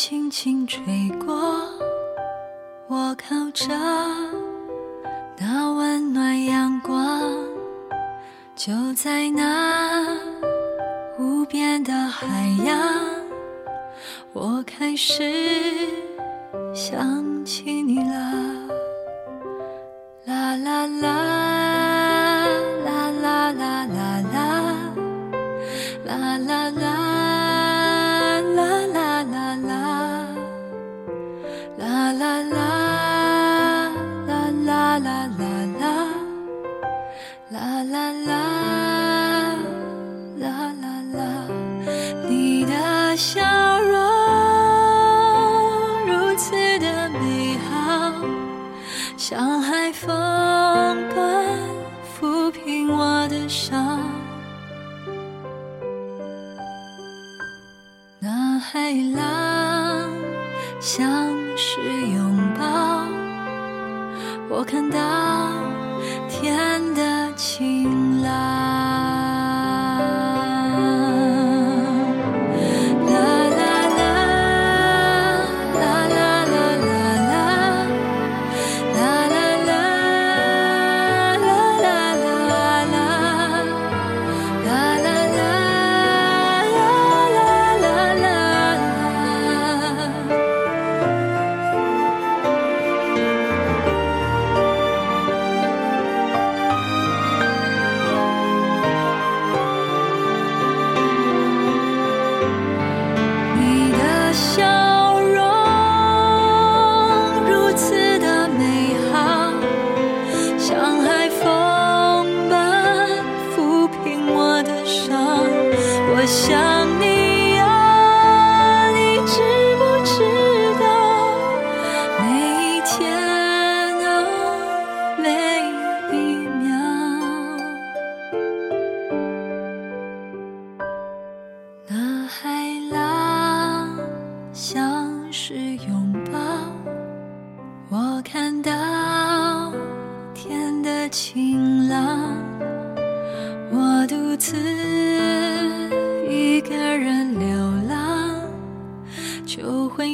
轻轻吹过，我靠着那温暖阳光，就在那无边的海洋，我开始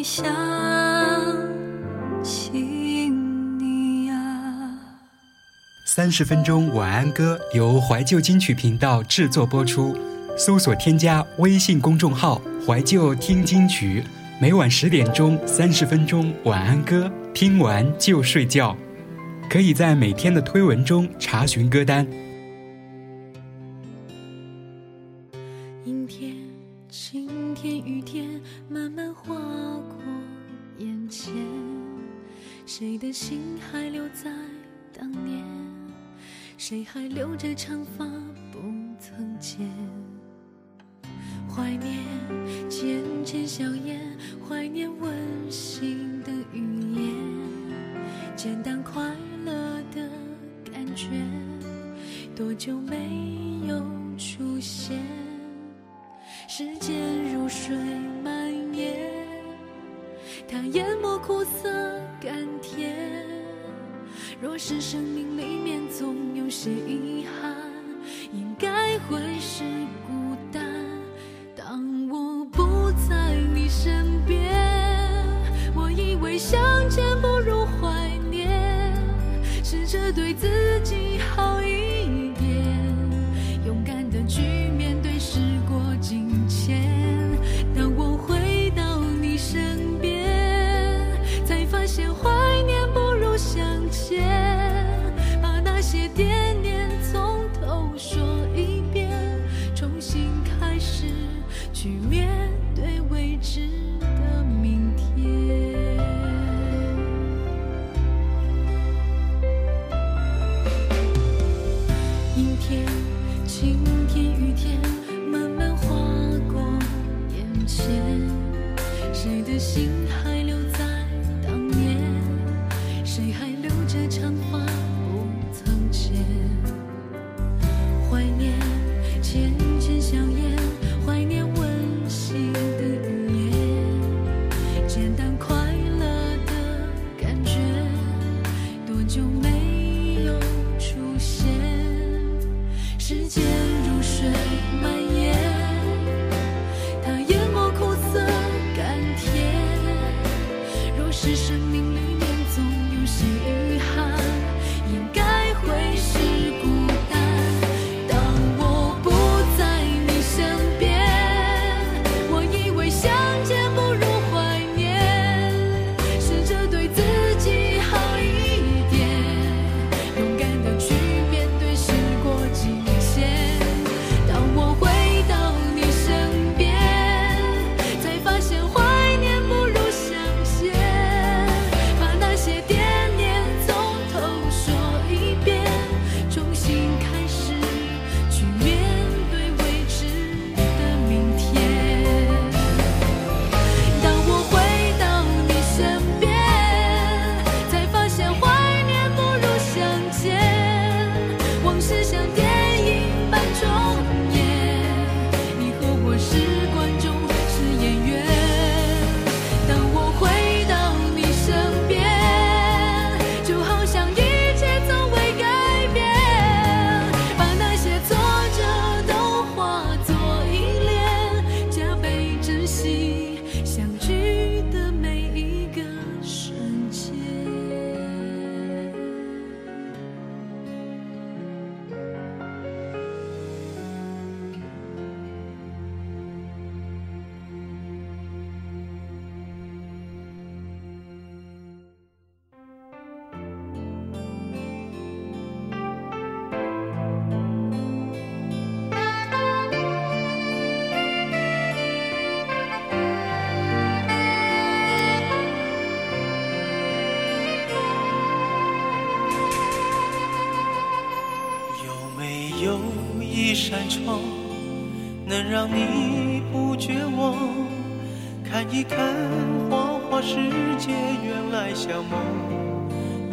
想起你呀三十分钟晚安歌由怀旧金曲频道制作播出，搜索添加微信公众号“怀旧听金曲”，每晚十点钟三十分钟晚安歌，听完就睡觉。可以在每天的推文中查询歌单。长发不曾剪？怀念浅浅笑颜，怀念温馨的语言，简单快乐的感觉，多久没有出现？时间如水蔓延，它淹没苦涩甘甜。若是生命里面总有些遗憾，应该会是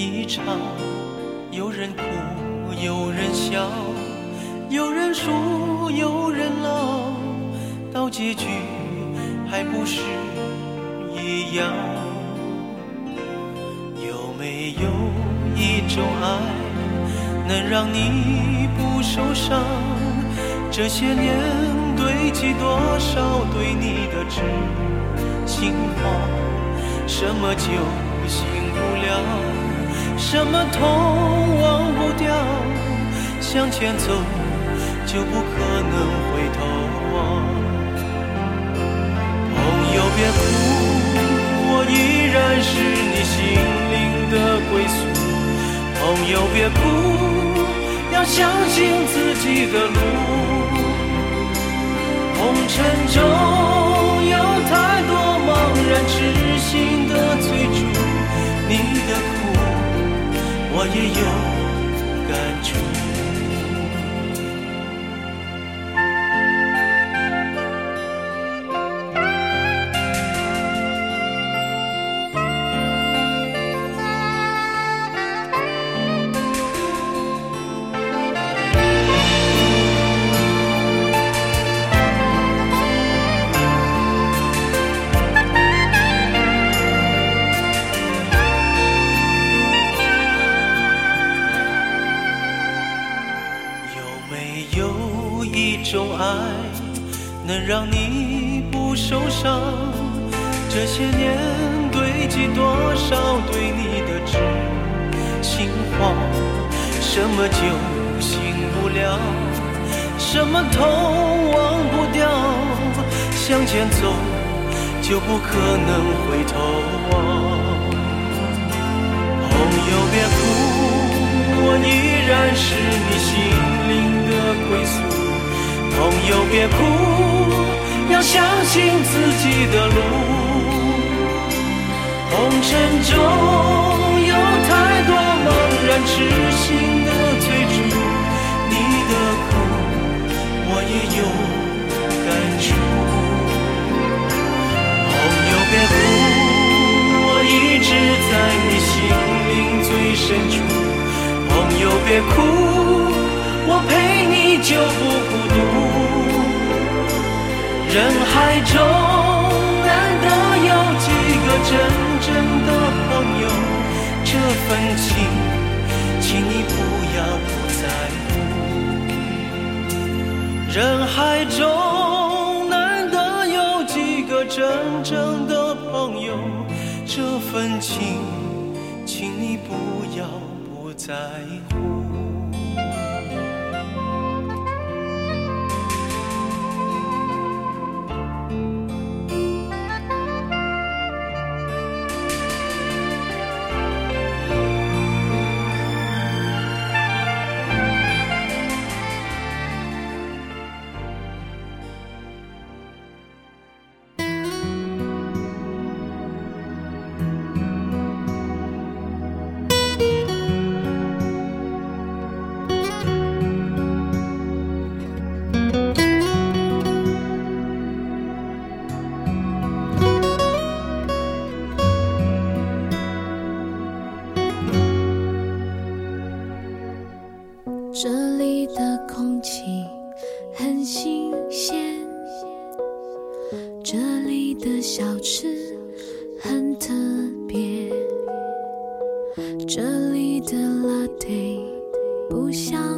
一场。有人哭，有人笑，有人输，有人老，到结局还不是一样？有没有一种爱？能让你不受伤，这些年堆积多少对你的痴心话？什么酒醒不了，什么痛忘不掉？向前走就不可能回头望。朋友别哭，我依然是你心灵的归宿。朋友别哭。要相信自己的路，红尘中我也有向前走就不可能回头望。朋友别哭，我依然是你心灵的归宿。朋友别哭，要相信自己的路。红尘中有太多茫然痴心的追逐，你的苦我也有感触。别哭，我一直在你心灵最深处。朋友别哭。我陪你就不孤独，人海中难得有几个真正的朋友，这份情，请你不要不在乎。人海中请，请你不要不在乎。这里的空气很新鲜这里的小吃很特别这里的垃圾不像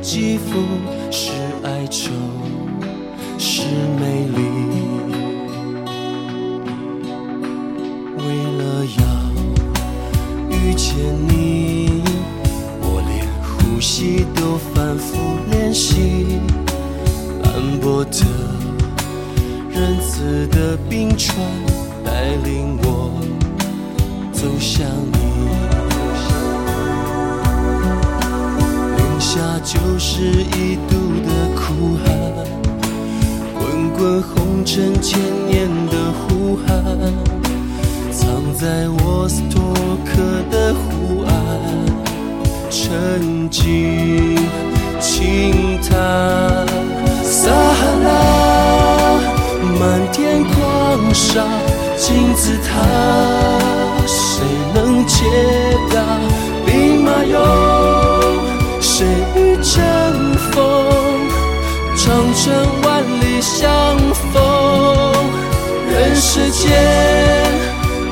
肌肤是哀愁，是美丽。为了要遇见你，我连呼吸都反复练习。斑驳的、仁慈的冰川带领我走向你。下就是一度的苦寒，滚滚红尘千年的呼喊，藏在沃斯托克的湖岸，沉寂轻叹。撒哈拉，漫天狂沙，金字塔，谁能解答？长城万里相逢，人世间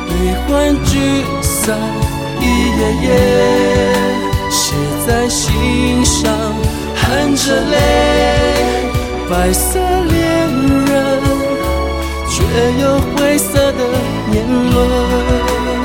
悲欢聚散一页页，写在心上，含着泪。白色恋人，却有灰色的年轮。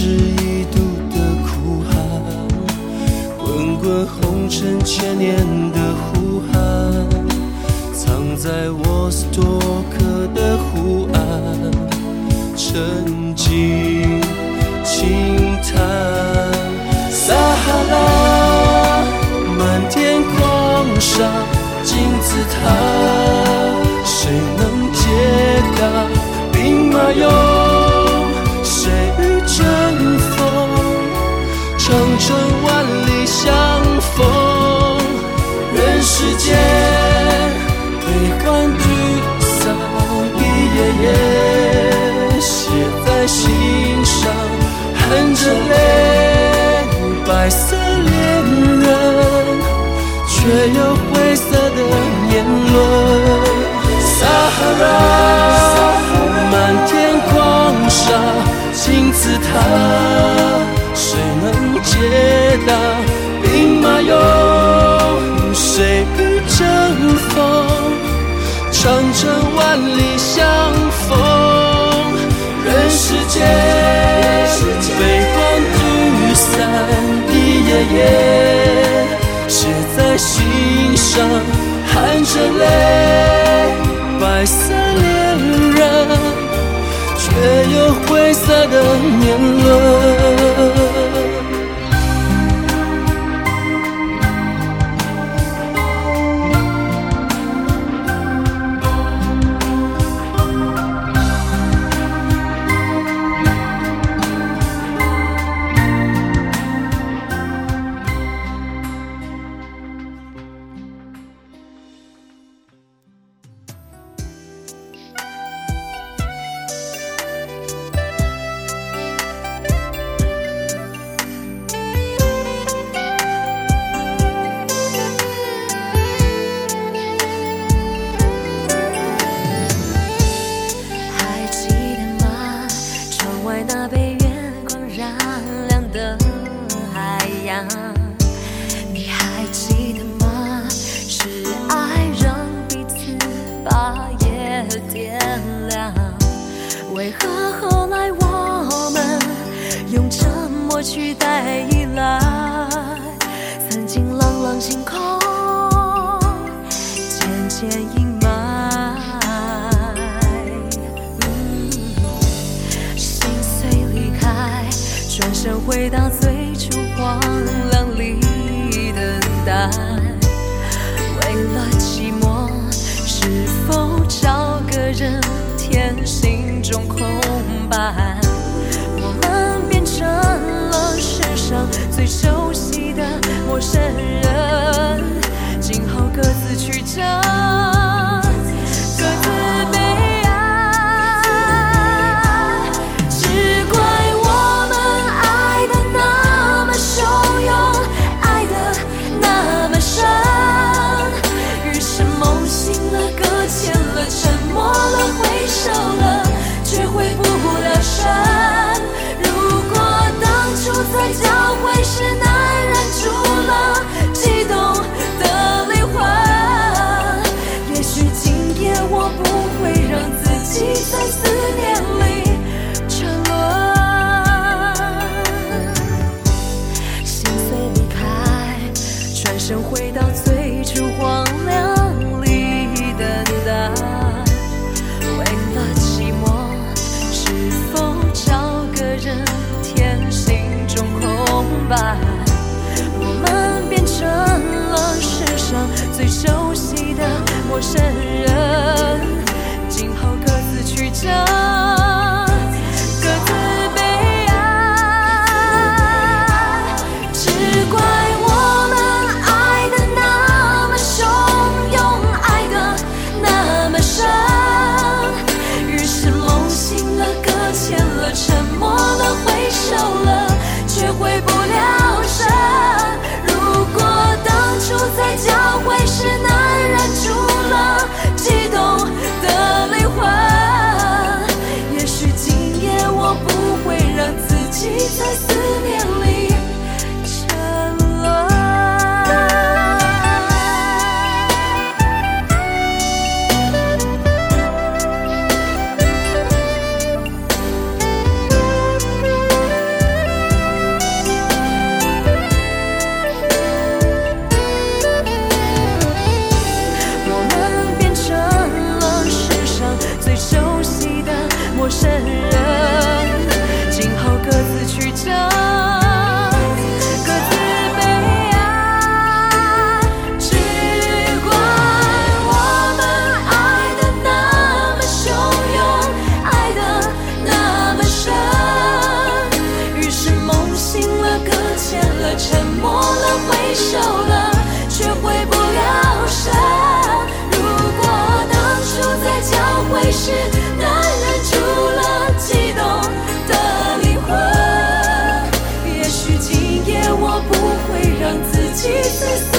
是一度的苦寒，滚滚红尘千年的呼喊，藏在沃斯托克的湖岸，沉静轻叹。撒哈拉，漫天狂沙金字塔，含着泪，白色恋人，却有灰色的年轮。撒哈拉，漫天狂沙，金字塔。谁能解答兵马俑？谁与争锋？长城万里相逢，人世间夜写在心上，含着泪，白色恋人。却有灰色的年轮。this is the